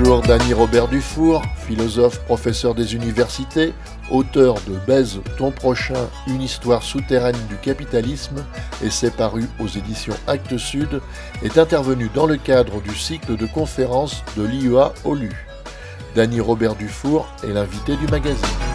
Bonjour Dany Robert Dufour, philosophe, professeur des universités, auteur de Baise ton prochain, une histoire souterraine du capitalisme, et c'est paru aux éditions Actes Sud, est intervenu dans le cadre du cycle de conférences de l'IEA OLU. Dany Robert Dufour est l'invité du magazine.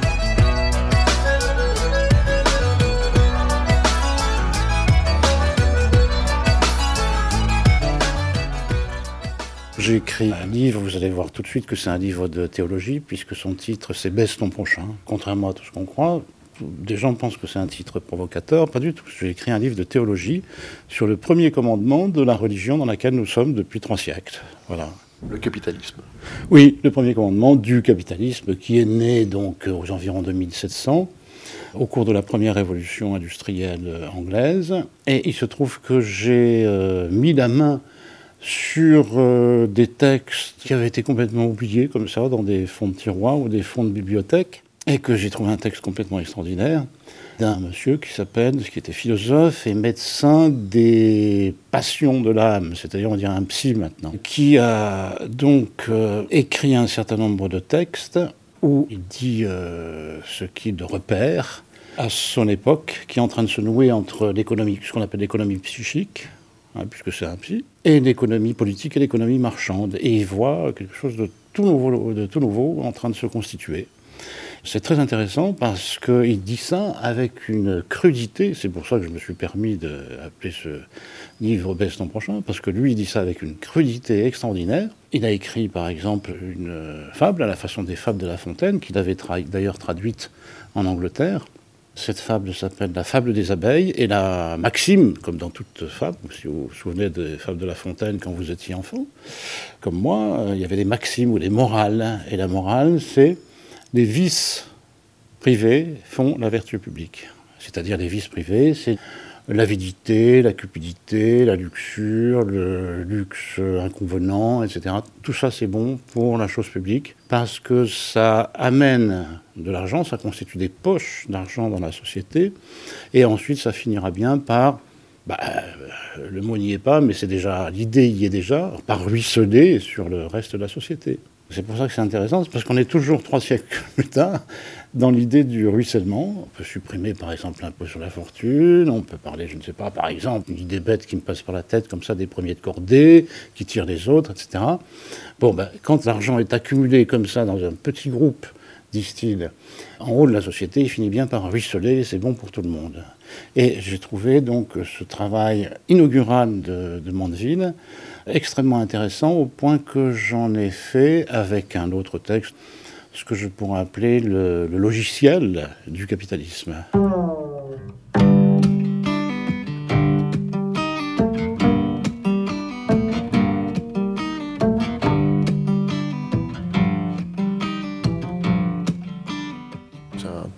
J'ai écrit un livre, vous allez voir tout de suite que c'est un livre de théologie, puisque son titre c'est Baisse ton prochain. Contrairement à tout ce qu'on croit, des gens pensent que c'est un titre provocateur, pas du tout. J'ai écrit un livre de théologie sur le premier commandement de la religion dans laquelle nous sommes depuis trois siècles. Voilà. Le capitalisme. Oui, le premier commandement du capitalisme qui est né donc aux environs de 1700 au cours de la première révolution industrielle anglaise. Et il se trouve que j'ai euh, mis la main sur euh, des textes qui avaient été complètement oubliés comme ça dans des fonds de tiroir ou des fonds de bibliothèque et que j'ai trouvé un texte complètement extraordinaire d'un monsieur qui s'appelle, qui était philosophe et médecin des passions de l'âme, c'est-à-dire on dirait un psy maintenant, qui a donc euh, écrit un certain nombre de textes où il dit euh, ce qu'il repère à son époque, qui est en train de se nouer entre l'économie, ce qu'on appelle l'économie psychique, Hein, puisque c'est un psy, et l'économie politique et l'économie marchande. Et il voit quelque chose de tout nouveau, en train de se constituer. C'est très intéressant parce qu'il dit ça avec une crudité, c'est pour ça que je me suis permis d'appeler ce livre Baisse ton prochain, parce que lui il dit ça avec une crudité extraordinaire. Il a écrit par exemple une fable à la façon des fables de La Fontaine, qu'il avait d'ailleurs traduite en Angleterre, cette fable s'appelle La fable des abeilles et la maxime, comme dans toute fable, si vous vous souvenez des fables de La Fontaine quand vous étiez enfant, comme moi, euh, il y avait des maximes ou des morales. Et la morale, c'est les vices privés font la vertu publique. C'est-à-dire les vices privés, c'est l'avidité, la cupidité, la luxure, le luxe inconvenant, etc. Tout ça, c'est bon pour la chose publique parce que ça amène de l'argent, ça constitue des poches d'argent dans la société, et ensuite ça finira bien par bah, le mot n'y est pas, mais c'est déjà l'idée y est déjà, par ruisseler sur le reste de la société. C'est pour ça que c'est intéressant, parce qu'on est toujours trois siècles plus tard dans l'idée du ruissellement. On peut supprimer par exemple l'impôt sur la fortune, on peut parler, je ne sais pas, par exemple, une idée bête qui me passe par la tête comme ça, des premiers de cordée, qui tirent les autres, etc. Bon, ben, quand l'argent est accumulé comme ça dans un petit groupe, disent-ils, en haut de la société, il finit bien par ruisseler, c'est bon pour tout le monde. Et j'ai trouvé donc ce travail inaugural de, de Mandeville extrêmement intéressant au point que j'en ai fait avec un autre texte, ce que je pourrais appeler le, logiciel du capitalisme.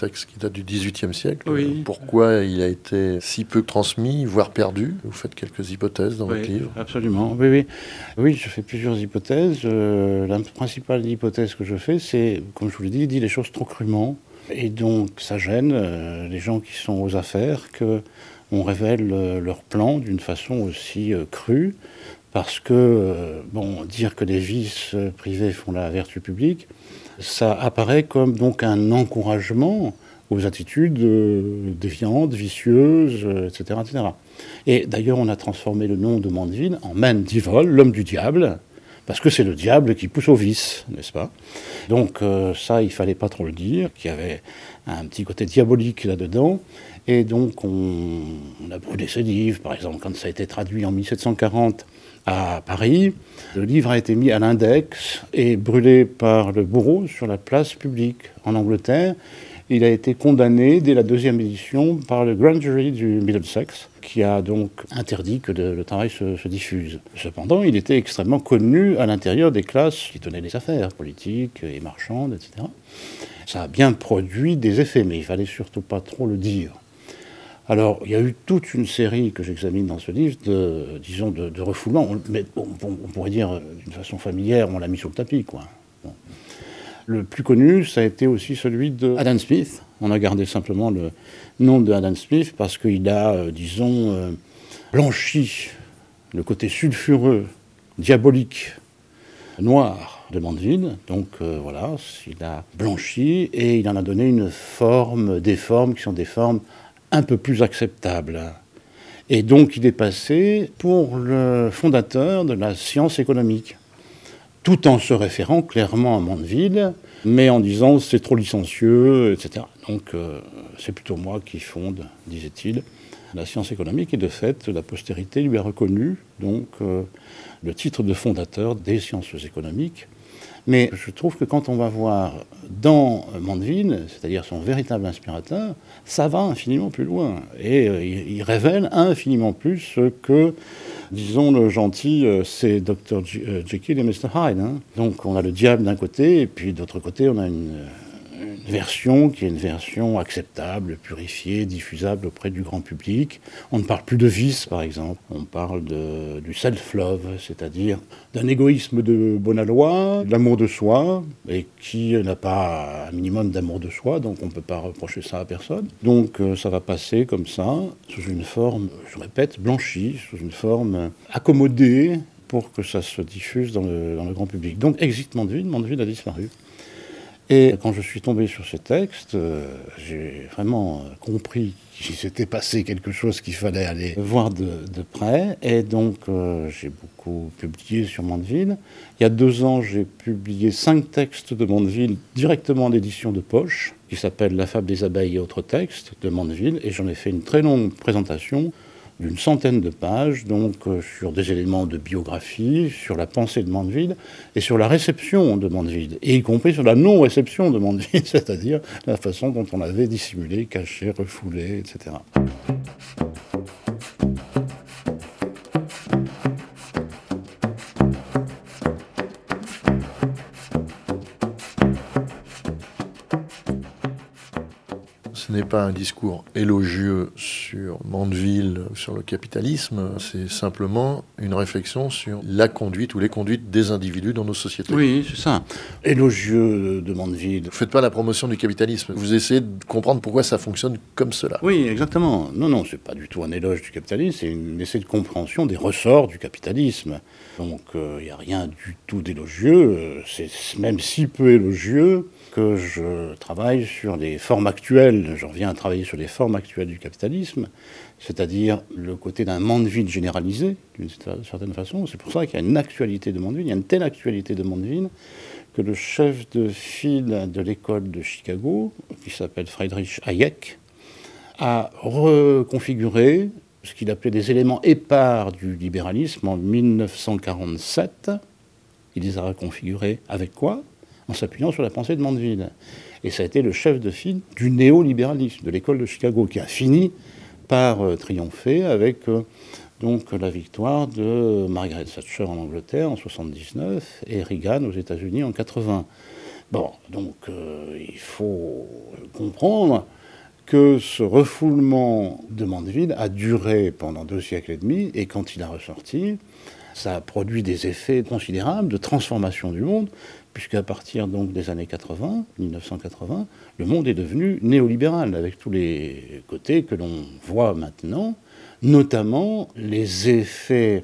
Texte qui date du XVIIIe siècle. Pourquoi il a été si peu transmis, voire perdu? Vous faites quelques hypothèses dans votre livre Absolument, oui, oui. Oui, je fais plusieurs hypothèses. Euh, la principale hypothèse que je fais, c'est, comme je vous l'ai dit, il dit les choses trop crûment. Et donc, ça gêne euh, les gens qui sont aux affaires que on révèle euh, leur plan d'une façon aussi crue. Parce que, bon, dire que les vices privés font la vertu publique, ça apparaît comme donc un encouragement aux attitudes euh, défiantes, vicieuses, etc., euh, etc. Et d'ailleurs, on a transformé le nom de Mandeville en Mandivol, l'homme du diable, parce que c'est le diable qui pousse au vice, n'est-ce pas? Donc euh, ça, il fallait pas trop le dire, qu'il y avait un petit côté diabolique là-dedans. Et donc on, on a brûlé ce livre, par exemple, quand ça a été traduit en 1740 à Paris. Le livre a été mis à l'index et brûlé par le bourreau sur la place publique en Angleterre. Il a été condamné dès la deuxième édition par le grand jury du Middlesex, qui a donc interdit que le, travail se, diffuse. Cependant, il était extrêmement connu à l'intérieur des classes qui tenaient les affaires politiques et marchandes, etc. Ça a bien produit des effets, mais il fallait surtout pas trop le dire. Alors, il y a eu toute une série que j'examine dans ce livre de, disons, de, refoulements. Mais on, pourrait dire euh, d'une façon familière, on l'a mis sur le tapis, quoi. Le plus connu, ça a été aussi celui de Adam Smith. On a gardé simplement le nom de Adam Smith parce qu'il a, euh, disons, euh, blanchi le côté sulfureux, diabolique, noir de Mandeville. Donc voilà, il a blanchi et il en a donné une forme, des formes qui sont des formes un peu plus acceptables. Et donc il est passé pour le fondateur de la science économique, tout en se référant clairement à Mandeville, mais en disant c'est trop licencieux, etc. Donc euh, c'est plutôt moi qui fonde, disait-il, la science économique, et de fait la postérité lui a reconnu donc euh, le titre de fondateur des sciences économiques. Mais je trouve que quand on va voir dans Mandeville, c'est-à-dire son véritable inspirateur, ça va infiniment plus loin. Et euh, il, révèle infiniment plus que, disons, le gentil, euh, c'est Dr. Euh, Jekyll et Mr. Hyde. Hein. Donc on a le diable d'un côté, et puis d'autre côté, on a une version qui est une version acceptable, purifiée, diffusable auprès du grand public. On ne parle plus de vice, par exemple. On parle du self-love, c'est-à-dire d'un égoïsme de bonne loi, de l'amour de soi, et qui n'a pas un minimum d'amour de soi, donc on ne peut pas reprocher ça à personne. Donc euh, ça va passer comme ça, sous une forme, je répète, blanchie, sous une forme accommodée pour que ça se diffuse dans le, dans le grand public. Donc exit Mandeville, Mandeville a disparu. Et quand je suis tombé sur ce texte, euh, j'ai vraiment euh, compris qu'il s'était passé quelque chose qu'il fallait aller voir de, près. Et donc, euh, j'ai beaucoup publié sur Mandeville. Il y a deux ans, j'ai publié cinq textes de Mandeville directement en édition de poche, qui s'appelle La fable des abeilles et autres textes de Mandeville. Et j'en ai fait une très longue présentation d'une centaine de pages, donc euh, sur des éléments de biographie, sur la pensée de Mandeville et sur la réception de Mandeville, et y compris sur la non-réception de Mandeville, c'est-à-dire la façon dont on l'avait dissimulé, caché, refoulé, etc. n'est pas un discours élogieux sur Mandeville, sur le capitalisme, c'est simplement une réflexion sur la conduite ou les conduites des individus dans nos sociétés. Oui, c'est ça. Élogieux de Mandeville. Vous ne faites pas la promotion du capitalisme, vous essayez de comprendre pourquoi ça fonctionne comme cela. Oui, exactement. Non, non, c'est pas du tout un éloge du capitalisme, c'est une essai de compréhension des ressorts du capitalisme. Donc il euh, n'y a rien du tout d'élogieux, c'est même si peu élogieux que je travaille sur les formes actuelles, j'en reviens à travailler sur les formes actuelles du capitalisme, c'est-à-dire le côté d'un Mandeville généralisé, d'une certaine façon. C'est pour ça qu'il y a une actualité de Mandeville, il y a une telle actualité de Mandeville que le chef de file de l'école de Chicago, qui s'appelle Friedrich Hayek, a reconfiguré ce qu'il appelait des éléments épars du libéralisme en 1947. Il les a reconfigurés avec quoi? En s'appuyant sur la pensée de Mandeville. Et ça a été le chef de file du néolibéralisme, de l'école de Chicago, qui a fini par euh, triompher avec euh, la victoire de Margaret Thatcher en Angleterre en 79 et Reagan aux États-Unis en 80. Bon, donc euh, il faut comprendre que ce refoulement de Mandeville a duré pendant deux siècles et demi, et quand il a ressorti, ça a produit des effets considérables de transformation du monde, puisqu'à partir donc des années 80, 1980, le monde est devenu néolibéral, avec tous les côtés que l'on voit maintenant, notamment les effets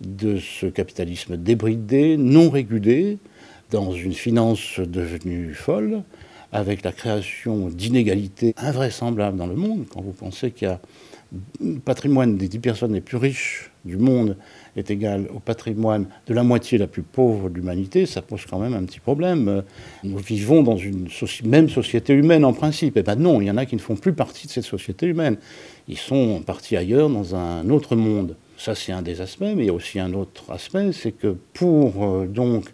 de ce capitalisme débridé, non régulé, dans une finance devenue folle, avec la création d'inégalités invraisemblables dans le monde. Quand vous pensez qu'il y a le patrimoine des dix personnes les plus riches du monde est égal au patrimoine de la moitié la plus pauvre de l'humanité, ça pose quand même un petit problème. Nous vivons dans une même société humaine en principe. Et eh bien non, il y en a qui ne font plus partie de cette société humaine. Ils sont partis ailleurs dans un autre monde. Ça, c'est un des aspects, mais il y a aussi un autre aspect, c'est que pour euh, donc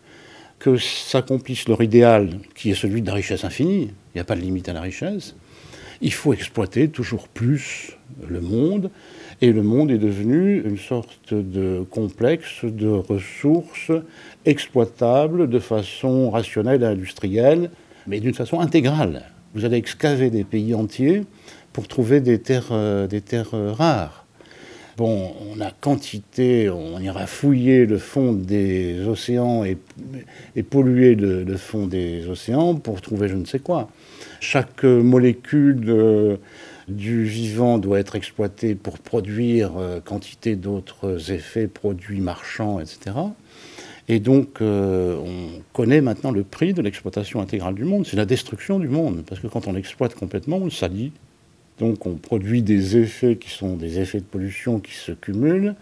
que s'accomplisse leur idéal, qui est celui de la richesse infinie, il n'y a pas de limite à la richesse, il faut exploiter toujours plus le monde, et le monde est devenu une sorte de complexe de ressources exploitables de façon rationnelle et industrielle, mais d'une façon intégrale. Vous allez excaver des pays entiers pour trouver des terres, euh, des terres euh, rares. Bon, on a quantité, on ira fouiller le fond des océans et, polluer le, fond des océans pour trouver je ne sais quoi. Chaque molécule euh, du vivant doit être exploité pour produire euh, quantité d'autres effets, produits marchands, etc. Et donc, euh, on connaît maintenant le prix de l'exploitation intégrale du monde. C'est la destruction du monde. Parce que quand on exploite complètement, on le salit. Donc, on produit des effets qui sont des effets de pollution qui se cumulent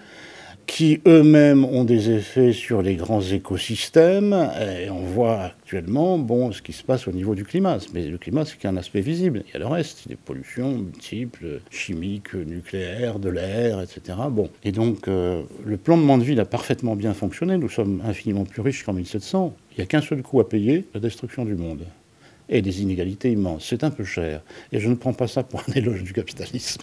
qui eux-mêmes ont des effets sur les grands écosystèmes. Et on voit actuellement bon, ce qui se passe au niveau du climat. Mais le climat, c'est qu'un aspect visible. Il y a le reste, des pollutions multiples, chimiques, nucléaires, de l'air, etc. Bon. Et donc, euh, le plan de Mandeville a parfaitement bien fonctionné. Nous sommes infiniment plus riches qu'en 1700. Il n'y a qu'un seul coût à payer, la destruction du monde. Et des inégalités immenses. C'est un peu cher. Et je ne prends pas ça pour un éloge du capitalisme.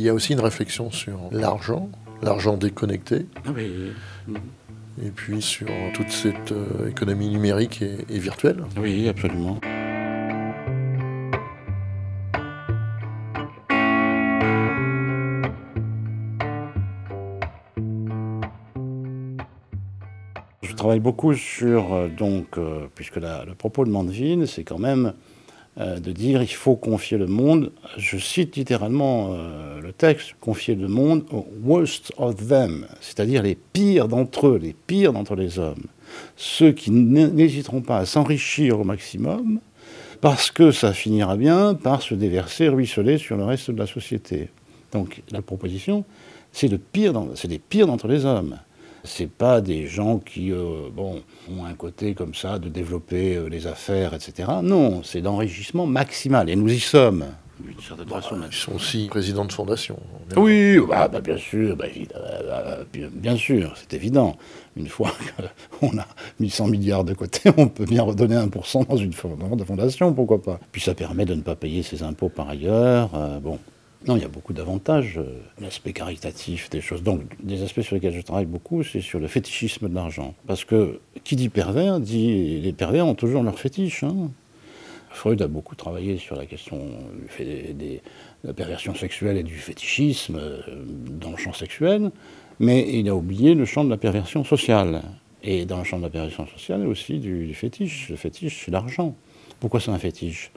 Il y a aussi une réflexion sur l'argent, l'argent déconnecté. Ah et puis sur toute cette euh, économie numérique et, virtuelle. Oui, absolument. Je travaille beaucoup sur, euh, donc, euh, puisque le propos de Mandeville, c'est quand même de dire il faut confier le monde, je cite littéralement euh, le texte, confier le monde aux worst of them, c'est-à-dire les pires d'entre eux, les pires d'entre les hommes, ceux qui n'hésiteront pas à s'enrichir au maximum, parce que ça finira bien par se déverser, ruisseler sur le reste de la société. Donc la proposition, c'est le pire, c'est les pires d'entre les hommes. C'est pas des gens qui euh, bon, ont un côté comme ça de développer euh, les affaires, etc. Non, c'est l'enrichissement maximal. Et nous y sommes. Bah, ils sont aussi présidents de fondation. Oui, bah, bah, bien sûr, bah, bien sûr, c'est évident. Une fois qu'on a 1100 milliards de côté, on peut bien redonner 1% dans une fondation, pourquoi pas. Puis ça permet de ne pas payer ses impôts par ailleurs. Euh, bon, non, il y a beaucoup d'avantages. Euh, l'aspect caritatif, des choses. Donc, des aspects sur lesquels je travaille beaucoup, c'est sur le fétichisme de l'argent. Parce que qui dit pervers, dit les pervers ont toujours leur fétiche. Hein. Freud a beaucoup travaillé sur la question de la perversion sexuelle et du fétichisme euh, dans le champ sexuel, mais il a oublié le champ de la perversion sociale. Et dans le champ de la perversion sociale, aussi du, du fétiche. Le fétiche, c'est l'argent. Pourquoi c'est un fétiche?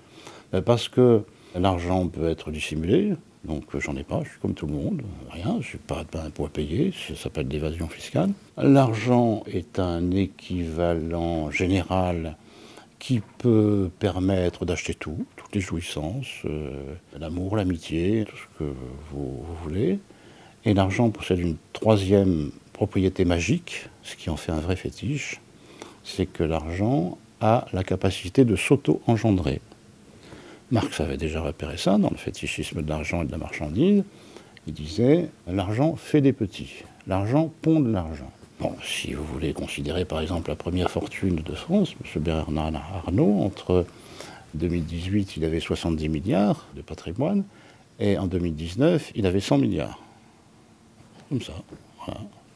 Ben, Parce que l'argent peut être dissimulé, donc j'en ai pas, je suis comme tout le monde, rien, je suis pas, pas impôt à payer, ça s'appelle l'évasion fiscale. L'argent est un équivalent général qui peut permettre d'acheter tout, toutes les jouissances, euh, l'amour, l'amitié, tout ce que vous, voulez. Et l'argent possède une troisième propriété magique, ce qui en fait un vrai fétiche, c'est que l'argent a la capacité de s'auto-engendrer. Marx avait déjà repéré ça dans le fétichisme de l'argent et de la marchandise. Il disait l'argent fait des petits, l'argent pond de l'argent. Bon, si vous voulez considérer par exemple la première fortune de France, M. Bernard Arnault, entre 2018, il avait 70 milliards de patrimoine, et en 2019, il avait 100 milliards. Comme ça.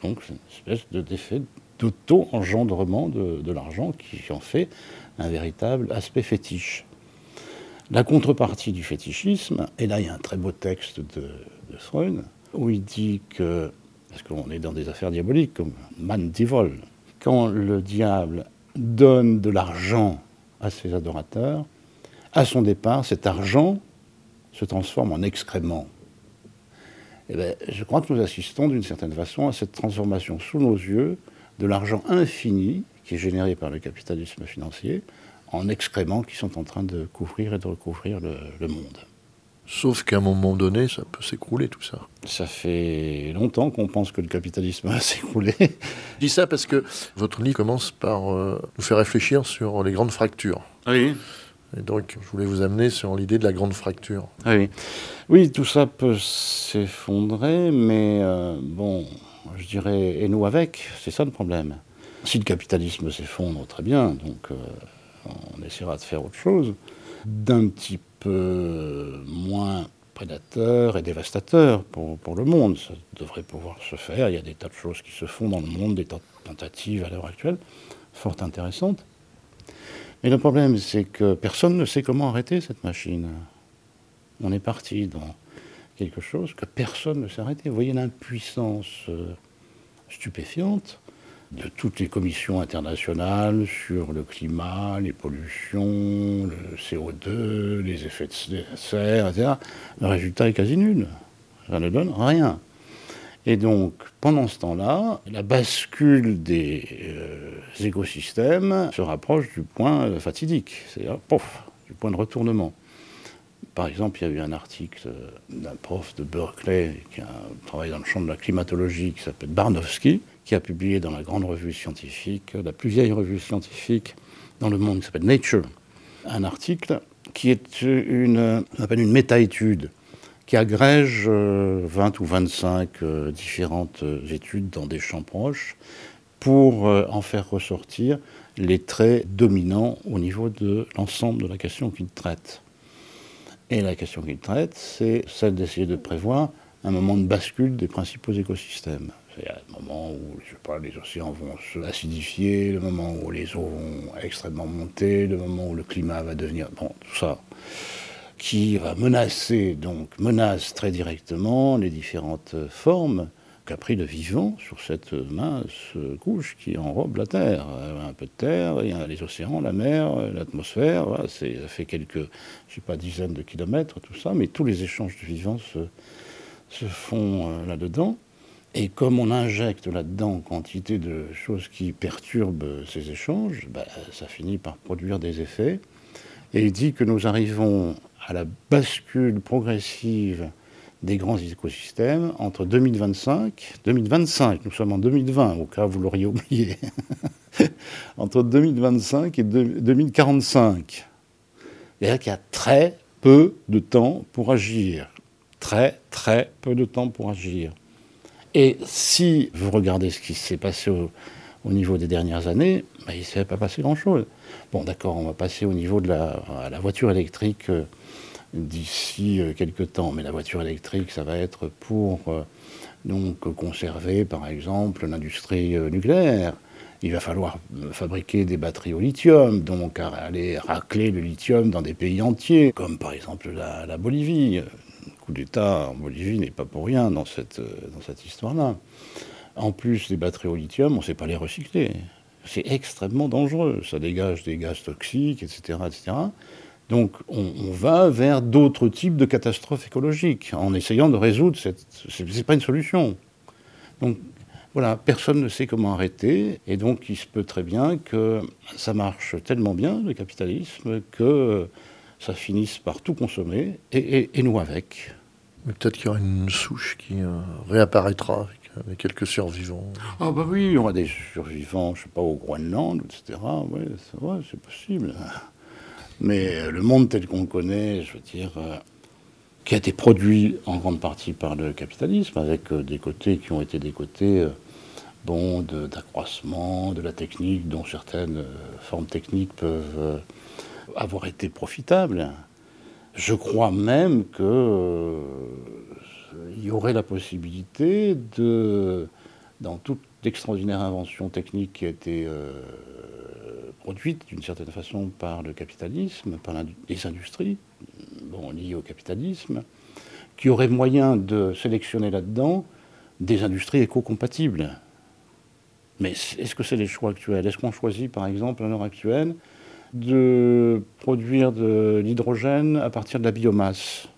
Donc, c'est une espèce d'effet d'auto-engendrement de, de l'argent qui en fait un véritable aspect fétiche. La contrepartie du fétichisme, et là il y a un très beau texte de, Freud, où il dit que, parce qu'on est dans des affaires diaboliques comme Man Divol, quand le diable donne de l'argent à ses adorateurs, à son départ, cet argent se transforme en excrément. Eh bien, je crois que nous assistons d'une certaine façon à cette transformation sous nos yeux de l'argent infini qui est généré par le capitalisme financier en excréments qui sont en train de couvrir et de recouvrir le, monde. Sauf qu'à un moment donné, ça peut s'écrouler tout ça. Ça fait longtemps qu'on pense que le capitalisme va s'écrouler. Je dis ça parce que votre livre commence par euh, nous faire réfléchir sur les grandes fractures. Oui. Et donc, je voulais vous amener sur l'idée de la grande fracture. Oui, oui tout ça peut s'effondrer, mais euh, bon, je dirais, et nous avec, c'est ça le problème. Si le capitalisme s'effondre, très bien, donc euh, on essaiera de faire autre chose, d'un petit peu moins prédateur et dévastateur pour, le monde. Ça devrait pouvoir se faire. Il y a des tas de choses qui se font dans le monde, des tas de tentatives à l'heure actuelle, fort intéressantes. Mais le problème, c'est que personne ne sait comment arrêter cette machine. On est parti dans quelque chose que personne ne sait arrêter. Vous voyez l'impuissance euh, stupéfiante de toutes les commissions internationales sur le climat, les pollutions, le CO2, les effets de serre, etc. Le résultat est quasi nul. Ça ne donne rien. Et donc, pendant ce temps-là, la bascule des euh, écosystèmes se rapproche du point fatidique, c'est-à-dire, pouf, du point de retournement. Par exemple, il y a eu un article d'un prof de Berkeley qui a travaillé dans le champ de la climatologie qui s'appelle Barnowski, qui a publié dans la grande revue scientifique, la plus vieille revue scientifique dans le monde qui s'appelle Nature, un article qui est une, une méta-étude qui agrège 20 euh, ou 25 euh, différentes euh, études dans des champs proches pour en faire ressortir les traits dominants au niveau de l'ensemble de la question qu'il traite. Et la question qu'il traite, c'est celle d'essayer de prévoir un moment de bascule des principaux écosystèmes. C'est un moment où je sais pas, les océans vont se acidifier, le moment où les eaux vont extrêmement monter, le moment où le climat va devenir... Bon, tout ça qui va menacer, donc menace très directement les différentes formes qu'a pris le vivant sur cette mince couche qui enrobe la Terre. Un peu de terre, il y a les océans, la mer, l'atmosphère, ça fait quelques, je sais pas, dizaines de kilomètres, tout ça, mais tous les échanges de vivants se, font euh, là-dedans. Et comme on injecte là-dedans quantité de choses qui perturbent ces échanges, bah, ça finit par produire des effets. Et il dit que nous arrivons à la bascule progressive des grands écosystèmes entre 2025, 2025, nous sommes en 2020, au cas où vous l'auriez oublié, entre 2025 et 2045. C'est-à-dire qu'il y a très peu de temps pour agir. Très, très peu de temps pour agir. Et si vous regardez ce qui s'est passé au, niveau des dernières années, ben, il ne s'est pas passé grand-chose. Bon, d'accord, on va passer au niveau de la, la voiture électrique. Euh, d'ici euh, quelques temps. Mais la voiture électrique, ça va être pour euh, donc conserver, par exemple, l'industrie euh, nucléaire. Il va falloir fabriquer des batteries au lithium, donc aller racler le lithium dans des pays entiers, comme par exemple la, Bolivie. Le coup d'État en Bolivie n'est pas pour rien dans cette, dans cette histoire-là. En plus des batteries au lithium, on ne sait pas les recycler. C'est extrêmement dangereux. Ça dégage des gaz toxiques, etc. etc. Donc on, va vers d'autres types de catastrophes écologiques en essayant de résoudre cette... Ce n'est pas une solution. Donc voilà, personne ne sait comment arrêter, et donc il se peut très bien que ça marche tellement bien, le capitalisme, que ça finisse par tout consommer, et, nous avec. Mais peut-être qu'il y aura une souche qui euh, réapparaîtra avec, quelques survivants. Ah bah oui, il y aura des survivants, je sais pas, au Groenland, etc. Oui, c'est possible. Mais le monde tel qu'on le connaît, je veux dire, euh, qui a été produit en grande partie par le capitalisme, avec euh, des côtés qui ont été des côtés euh, bon, d'accroissement, de, la technique, dont certaines formes techniques peuvent avoir été profitables. Je crois même qu'il y aurait la possibilité de, dans toute l'extraordinaire invention technique qui a été produite d'une certaine façon par le capitalisme, par les industries, liées au capitalisme, qui auraient moyen de sélectionner là-dedans des industries éco-compatibles. Mais est-ce que c'est les choix actuels? Est-ce qu'on choisit, par exemple, à l'heure actuelle, de produire de l'hydrogène à partir de la biomasse?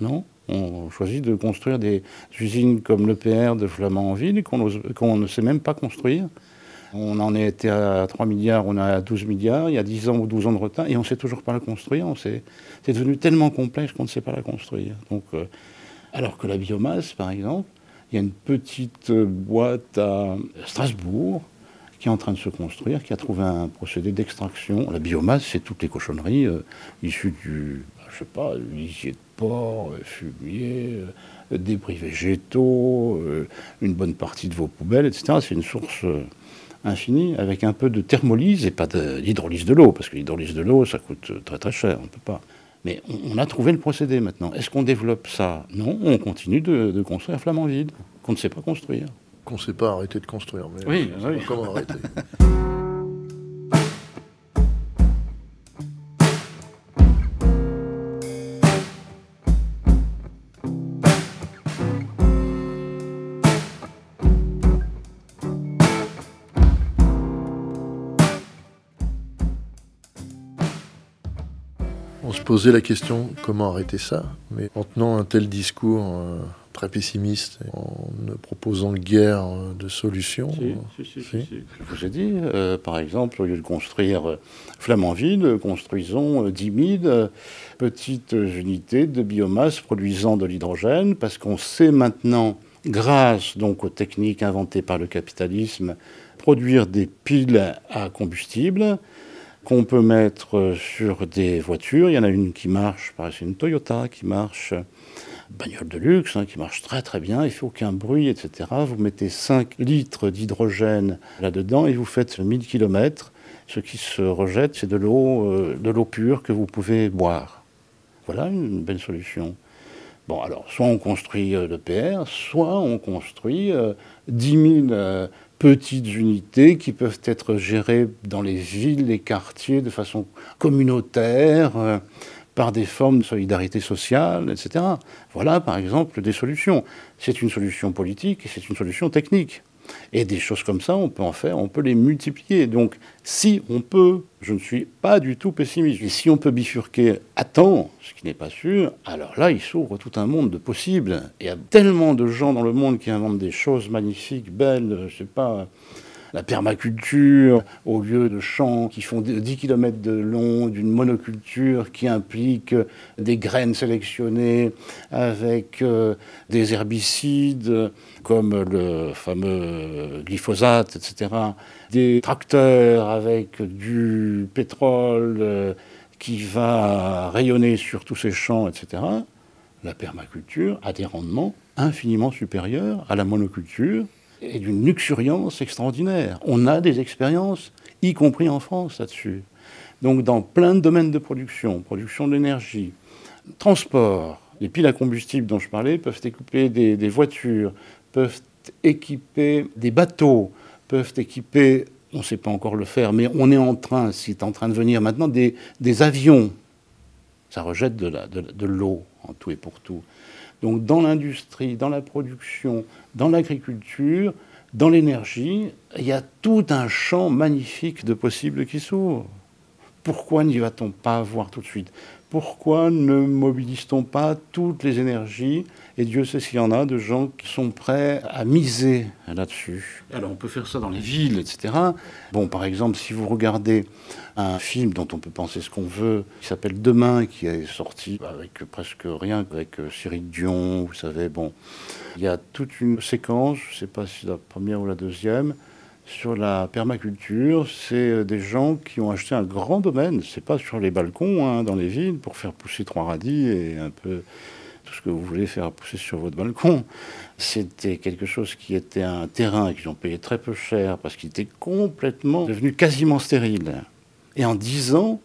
Non On choisit de construire des usines comme l'EPR de Flamanville qu'on ne sait même pas construire on en était à 3 milliards, on est à 12 milliards, il y a 10 ans ou 12 ans de retard, et on ne sait toujours pas la construire. C'est devenu tellement complexe qu'on ne sait pas la construire. Donc, euh, alors que la biomasse, par exemple, il y a une petite boîte à Strasbourg qui est en train de se construire, qui a trouvé un procédé d'extraction. La biomasse, c'est toutes les cochonneries euh, issues du, sais pas, lisier de porc, euh, fumier, débris végétaux, une bonne partie de vos poubelles, etc. C'est une source infini avec un peu de thermolyse et pas d'hydrolyse de, l'eau, parce que l'hydrolyse de l'eau, ça coûte très très cher, on ne peut pas. Mais on, a trouvé le procédé maintenant. Est-ce qu'on développe ça? Non, on continue de, construire Flamanville, qu'on ne sait pas construire. Qu'on ne sait pas arrêter de construire, mais oui, oui. comment arrêter Posait la question comment arrêter ça, mais en tenant un tel discours euh, très pessimiste, en ne proposant guère de solutions. Si, si, si, Je vous ai dit, par exemple, au lieu de construire Flamanville, construisons 10 000 petites unités de biomasse produisant de l'hydrogène, parce qu'on sait maintenant, grâce donc aux techniques inventées par le capitalisme, produire des piles à combustible qu'on peut mettre sur des voitures. Il y en a une qui marche, c'est une Toyota qui marche, bagnole de luxe, hein, qui marche très très bien, il fait aucun bruit, etc. Vous mettez 5 litres d'hydrogène là-dedans et vous faites 1000 km. Ce qui se rejette, c'est de l'eau, euh, de l'eau pure que vous pouvez boire. Voilà une belle solution. Bon, alors, soit on construit euh, le soit on construit 10 euh, 000 euh, petites unités qui peuvent être gérées dans les villes, les quartiers, de façon communautaire, par des formes de solidarité sociale, etc. Voilà, par exemple, des solutions. C'est une solution politique et c'est une solution technique. Et des choses comme ça, on peut en faire, on peut les multiplier. Donc, si on peut, je ne suis pas du tout pessimiste. Et si on peut bifurquer à temps, ce qui n'est pas sûr, alors là, il s'ouvre tout un monde de possibles. Il y a tellement de gens dans le monde qui inventent des choses magnifiques, belles, je sais pas la permaculture, au lieu de champs qui font 10 km de long, d'une monoculture qui implique des graines sélectionnées avec euh, des herbicides comme le fameux glyphosate, etc. Des tracteurs avec du pétrole euh, qui va rayonner sur tous ces champs, etc. La permaculture a des rendements infiniment supérieurs à la monoculture et d'une luxuriance extraordinaire. On a des expériences, y compris en France, là-dessus. Donc dans plein de domaines de production, production d'énergie, transport, les piles à combustible dont je parlais peuvent équiper des, voitures, peuvent équiper des bateaux, peuvent équiper, on ne sait pas encore le faire, mais on est en train, c'est en train de venir maintenant, des, avions. Ça rejette de l'eau en tout et pour tout. Donc dans l'industrie, dans la production, dans l'agriculture, dans l'énergie, il y a tout un champ magnifique de possibles qui s'ouvre. Pourquoi n'y va-t-on pas voir tout de suite? Pourquoi ne mobilise-t-on pas toutes les énergies? Et Dieu sait s'il y en a de gens qui sont prêts à miser là-dessus. Alors on peut faire ça dans les villes, etc. Bon, par exemple, si vous regardez un film dont on peut penser ce qu'on veut, qui s'appelle Demain, qui est sorti avec presque rien, avec euh, Cyril Dion, vous savez, bon. Il y a toute une séquence, je ne sais pas si la première ou la deuxième, sur la permaculture, c'est euh, des gens qui ont acheté un grand domaine. C'est pas sur les balcons, hein, dans les villes, pour faire pousser trois radis et un peu tout ce que vous voulez faire pousser sur votre balcon. C'était quelque chose qui était un terrain qu'ils ont payé très peu cher parce qu'il était complètement devenu quasiment stérile. Et en dix ans,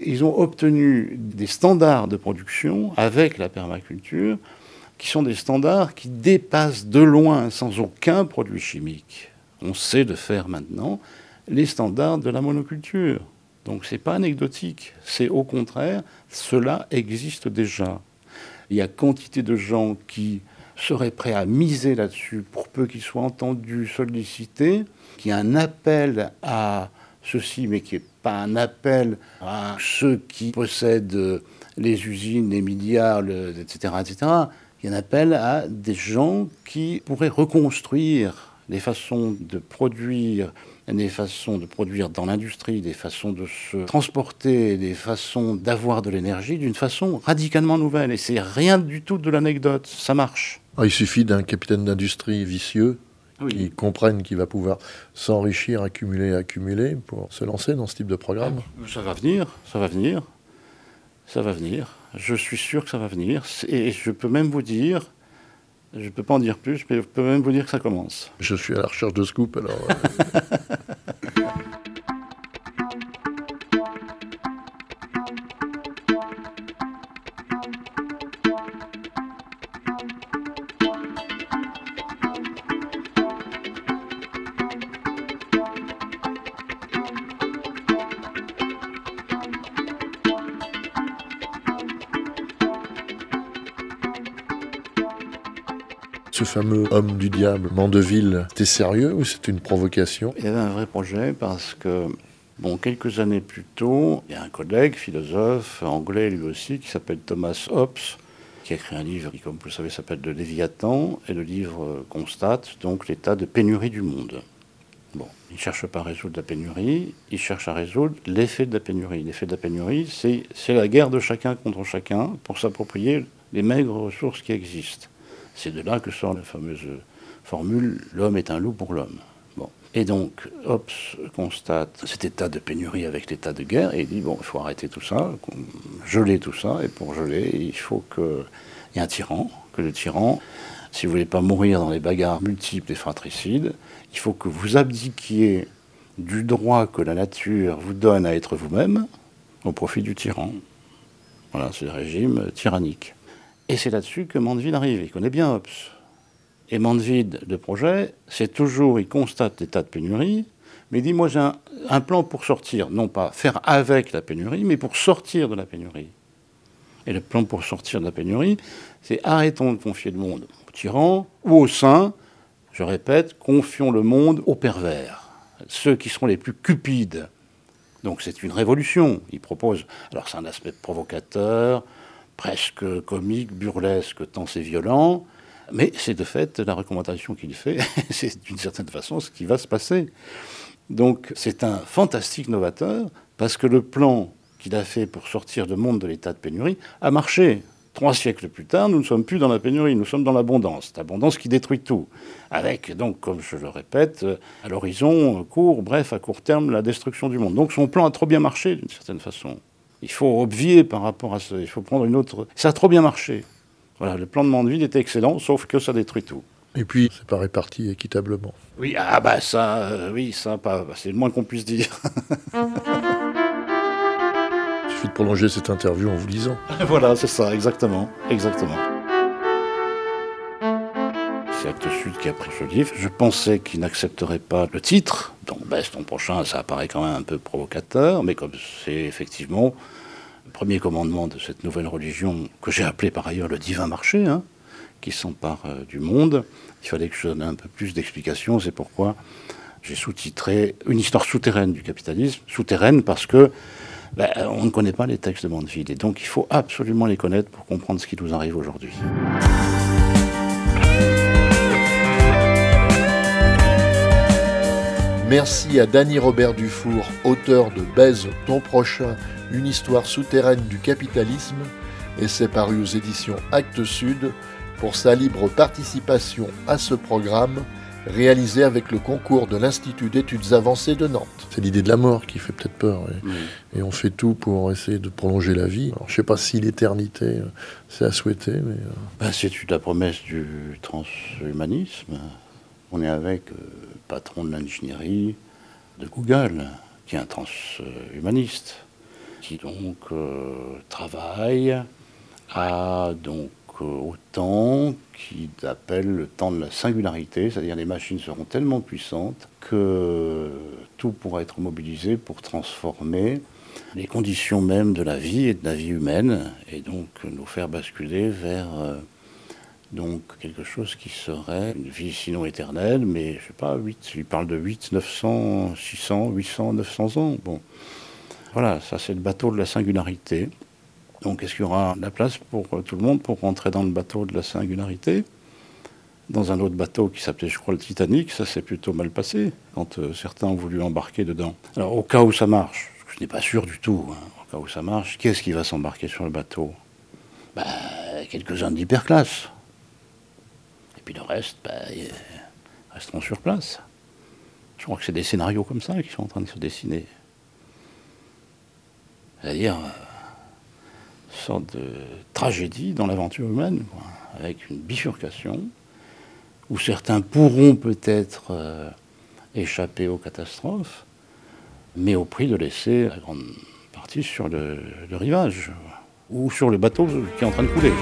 ils ont obtenu des standards de production avec la permaculture qui sont des standards qui dépassent de loin, sans aucun produit chimique, on sait de faire maintenant les standards de la monoculture. Donc ce n'est pas anecdotique, c'est au contraire, cela existe déjà. Il y a quantité de gens qui seraient prêts à miser là-dessus pour peu qu'ils soient entendus, sollicités, qui y a un appel à ceci, mais qui n'est pas un appel à ceux qui possèdent les usines, les milliards, etc., etc. Il y a un appel à des gens qui pourraient reconstruire des façons de produire, des façons de produire dans l'industrie, des façons de se transporter, des façons d'avoir de l'énergie d'une façon radicalement nouvelle. Et c'est rien du tout de l'anecdote, ça marche. Ah, il suffit d'un capitaine d'industrie vicieux qui comprenne qu'il va pouvoir s'enrichir, accumuler, accumuler pour se lancer dans ce type de programme. Ça va venir, ça va venir, ça va venir. Je suis sûr que ça va venir. Et je peux même vous dire, je ne peux pas en dire plus, mais je peux même vous dire que ça commence. Je suis à la recherche de scoop alors. fameux homme du diable, Mandeville, c'était sérieux ou c'était une provocation? Il y avait un vrai projet parce que Bon, quelques années plus tôt, il y a un collègue, philosophe, anglais lui aussi, qui s'appelle Thomas Hobbes, qui a écrit un livre qui, comme vous le savez, s'appelle Le Léviathan, et le livre constate donc l'état de pénurie du monde. Bon, il ne cherche pas à résoudre la pénurie, il cherche à résoudre l'effet de la pénurie. L'effet de la pénurie, c'est la guerre de chacun contre chacun pour s'approprier les maigres ressources qui existent. C'est de là que sort la fameuse formule l'homme est un loup pour l'homme. Et donc, Hobbes constate cet état de pénurie avec l'état de guerre et il dit bon, il faut arrêter tout ça, geler tout ça, et pour geler, il faut qu'il y ait un tyran, que le tyran, si vous voulez pas mourir dans les bagarres multiples et fratricides, il faut que vous abdiquiez du droit que la nature vous donne à être vous-même au profit du tyran. Voilà, c'est le régime tyrannique. Et c'est là-dessus que Mandeville arrive. Il connaît bien Hobbes. Et Mandeville, le projet, c'est toujours, il constate l'état de pénurie, mais il dit, moi j'ai un, plan pour sortir, non pas faire avec la pénurie, mais pour sortir de la pénurie. Et le plan pour sortir de la pénurie, c'est arrêtons de confier le monde au tyran ou au saint, je répète, confions le monde aux pervers, ceux qui seront les plus cupides. Donc c'est une révolution. Il propose, alors c'est un aspect provocateur, presque comique, burlesque, tant c'est violent, mais c'est de fait la recommandation qu'il fait, c'est d'une certaine façon ce qui va se passer. Donc c'est un fantastique novateur, parce que le plan qu'il a fait pour sortir le monde de l'état de pénurie a marché. Trois siècles plus tard, nous ne sommes plus dans la pénurie, nous sommes dans l'abondance. L'abondance qui détruit tout. Avec, donc, comme je le répète, à l'horizon court, bref, à court terme, la destruction du monde. Donc son plan a trop bien marché, d'une certaine façon. Il faut obvier par rapport à ça. Il faut prendre une autre. Ça a trop bien marché. Voilà, le plan de Mandeville était excellent, sauf que ça détruit tout. Et puis, c'est pas réparti équitablement. Oui, ah bah ça, euh, oui, ça, pas, c'est le moins qu'on puisse dire. Il suffit de prolonger cette interview en vous lisant. voilà, c'est ça, exactement, exactement. C'est Actes Sud qui a pris ce livre. Je pensais qu'il n'accepterait pas le titre. Donc, ben, ton prochain, ça apparaît quand même un peu provocateur, mais comme c'est effectivement le premier commandement de cette nouvelle religion, que j'ai appelé par ailleurs le divin marché, hein, qui s'empare euh, du monde, il fallait que je donne un peu plus d'explications. C'est pourquoi j'ai sous-titré Une histoire souterraine du capitalisme. Souterraine parce que ben, on ne connaît pas les textes de Mandeville. Et donc, il faut absolument les connaître pour comprendre ce qui nous arrive aujourd'hui. Merci à Danny Robert Dufour, auteur de Baise ton prochain, une histoire souterraine du capitalisme, et c'est paru aux éditions Actes Sud pour sa libre participation à ce programme réalisé avec le concours de l'Institut d'études avancées de Nantes. C'est l'idée de la mort qui fait peut-être peur. Et, et, on fait tout pour essayer de prolonger la vie. Alors, je ne sais pas si l'éternité, euh, c'est à souhaiter. mais euh... ben, C'est la promesse du transhumanisme. On est avec euh, patron de l'ingénierie de Google, qui est un transhumaniste, qui donc euh, travaille à donc euh, au temps qu'il appelle le temps de la singularité, c'est-à-dire les machines seront tellement puissantes que tout pourra être mobilisé pour transformer les conditions même de la vie et de la vie humaine, et donc nous faire basculer vers donc quelque chose qui serait une vie sinon éternelle, mais je sais pas, 8, il parle de 8, 900, 600, 800, 900 ans. Bon, voilà, ça c'est le bateau de la singularité. Donc est-ce qu'il y aura la place pour tout le monde pour rentrer dans le bateau de la singularité? Dans un autre bateau qui s'appelait, je crois, le Titanic, ça s'est plutôt mal passé quand euh, certains ont voulu embarquer dedans. Alors au cas où ça marche, je n'ai pas sûr du tout, hein, au cas où ça marche, qui est-ce qui va s'embarquer sur le bateau? Ben, Quelques-uns d'hyperclasse. Et puis le reste, ben, resteront sur place. Je crois que c'est des scénarios comme ça qui sont en train de se dessiner. C'est-à-dire euh, une sorte de tragédie dans l'aventure humaine, avec une bifurcation, où certains pourront peut-être euh, échapper aux catastrophes, mais au prix de laisser la grande partie sur le rivage, ou sur le bateau qui est en train de couler.